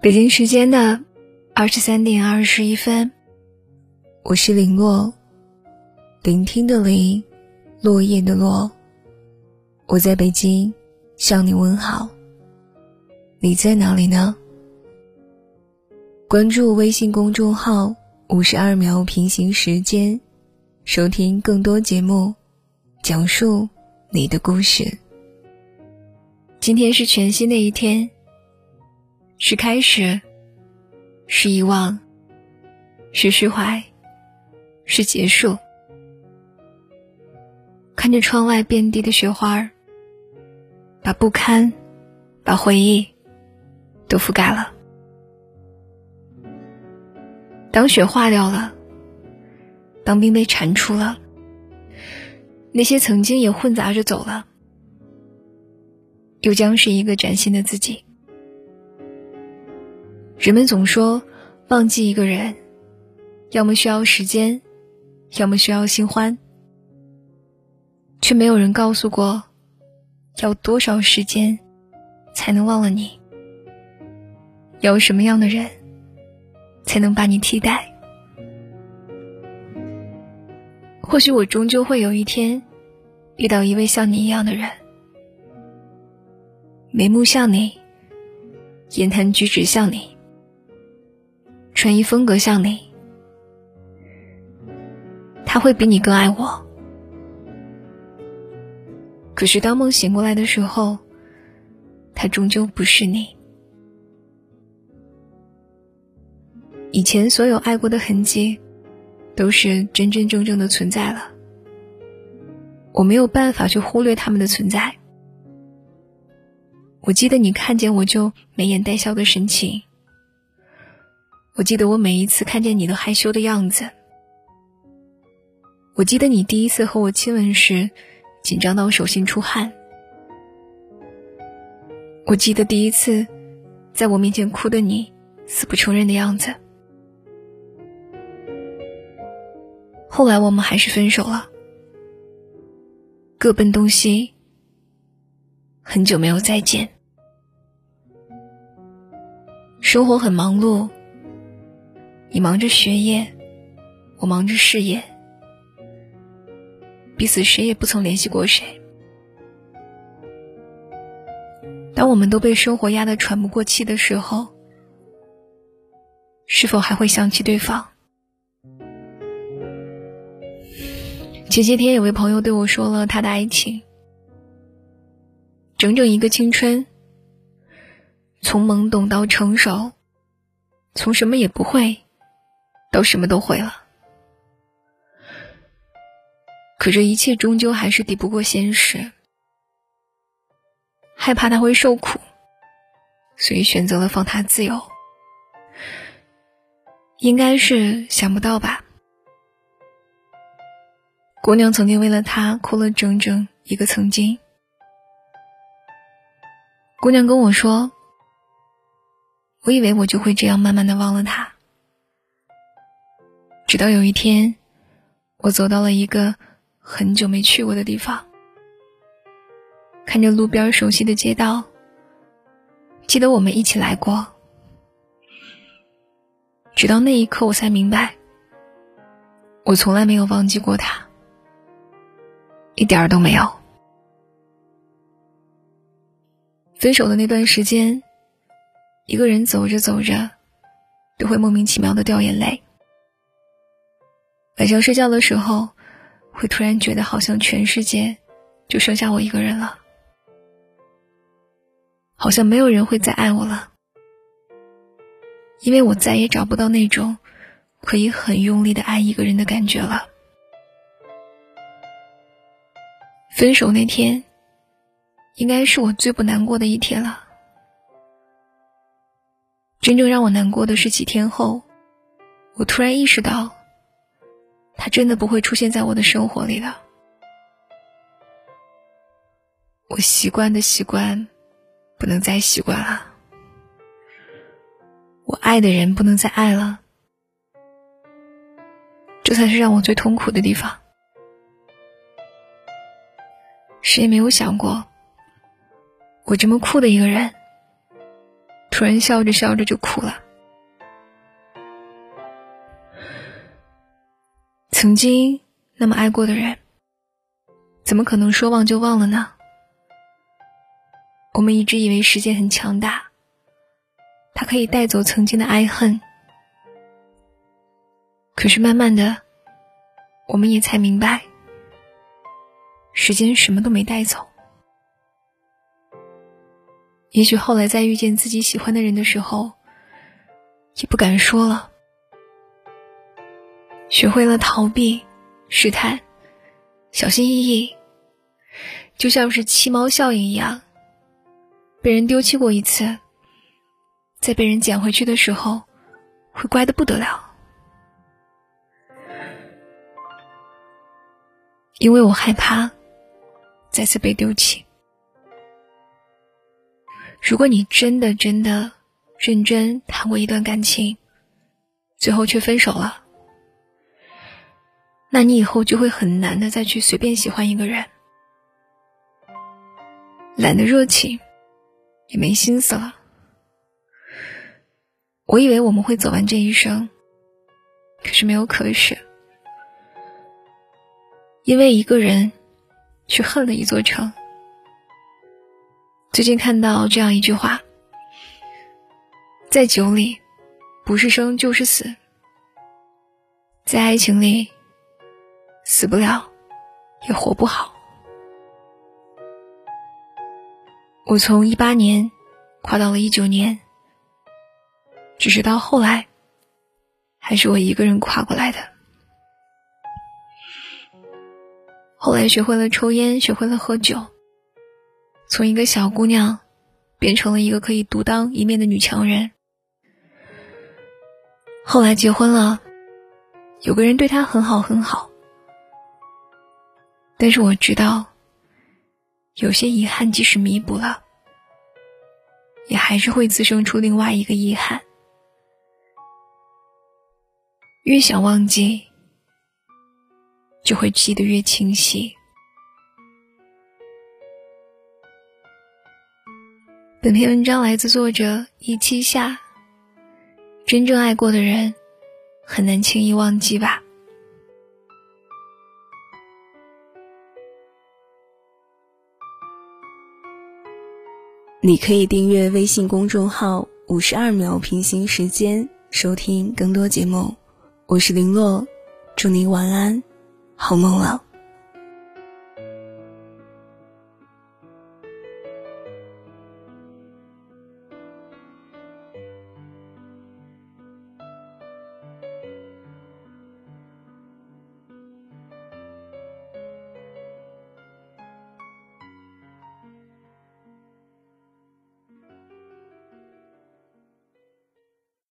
北京时间的二十三点二十一分，我是林洛，聆听的林，落叶的落。我在北京向你问好，你在哪里呢？关注微信公众号“五十二秒平行时间”，收听更多节目，讲述你的故事。今天是全新的一天。是开始，是遗忘，是释怀，是结束。看着窗外遍地的雪花儿，把不堪，把回忆，都覆盖了。当雪化掉了，当冰被铲除了，那些曾经也混杂着走了，又将是一个崭新的自己。人们总说，忘记一个人，要么需要时间，要么需要新欢，却没有人告诉过，要多少时间才能忘了你？要什么样的人才能把你替代？或许我终究会有一天遇到一位像你一样的人，眉目像你，言谈举止像你。穿衣风格像你，他会比你更爱我。可是当梦醒过来的时候，他终究不是你。以前所有爱过的痕迹，都是真真正正的存在了。我没有办法去忽略他们的存在。我记得你看见我就眉眼带笑的神情。我记得我每一次看见你都害羞的样子。我记得你第一次和我亲吻时，紧张到手心出汗。我记得第一次在我面前哭的你，死不承认的样子。后来我们还是分手了，各奔东西。很久没有再见，生活很忙碌。你忙着学业，我忙着事业，彼此谁也不曾联系过谁。当我们都被生活压得喘不过气的时候，是否还会想起对方？前些天有位朋友对我说了他的爱情，整整一个青春，从懵懂到成熟，从什么也不会。都什么都会了，可这一切终究还是抵不过现实。害怕他会受苦，所以选择了放他自由。应该是想不到吧？姑娘曾经为了他哭了整整一个曾经。姑娘跟我说：“我以为我就会这样慢慢的忘了他。”直到有一天，我走到了一个很久没去过的地方，看着路边熟悉的街道，记得我们一起来过。直到那一刻，我才明白，我从来没有忘记过他，一点儿都没有。分手的那段时间，一个人走着走着，都会莫名其妙的掉眼泪。晚上睡觉的时候，会突然觉得好像全世界就剩下我一个人了，好像没有人会再爱我了，因为我再也找不到那种可以很用力的爱一个人的感觉了。分手那天，应该是我最不难过的一天了。真正让我难过的是几天后，我突然意识到。他真的不会出现在我的生活里了。我习惯的习惯，不能再习惯了。我爱的人不能再爱了，这才是让我最痛苦的地方。谁也没有想过，我这么酷的一个人，突然笑着笑着就哭了。曾经那么爱过的人，怎么可能说忘就忘了呢？我们一直以为时间很强大，它可以带走曾经的爱恨。可是慢慢的，我们也才明白，时间什么都没带走。也许后来在遇见自己喜欢的人的时候，也不敢说了，学会了逃避、试探、小心翼翼，就像是弃猫效应一样。被人丢弃过一次，在被人捡回去的时候，会乖的不得了。因为我害怕再次被丢弃。如果你真的真的认真谈过一段感情，最后却分手了，那你以后就会很难的再去随便喜欢一个人，懒得热情，也没心思了。我以为我们会走完这一生，可是没有可是。因为一个人，去恨了一座城。最近看到这样一句话：在酒里，不是生就是死；在爱情里，死不了，也活不好。我从一八年跨到了一九年，只是到后来，还是我一个人跨过来的。后来学会了抽烟，学会了喝酒，从一个小姑娘变成了一个可以独当一面的女强人。后来结婚了，有个人对她很好很好，但是我知道，有些遗憾即使弥补了，也还是会滋生出另外一个遗憾。越想忘记。就会记得越清晰。本篇文章来自作者一七夏。真正爱过的人，很难轻易忘记吧？你可以订阅微信公众号“五十二秒平行时间”，收听更多节目。我是林洛，祝你晚安。好梦了。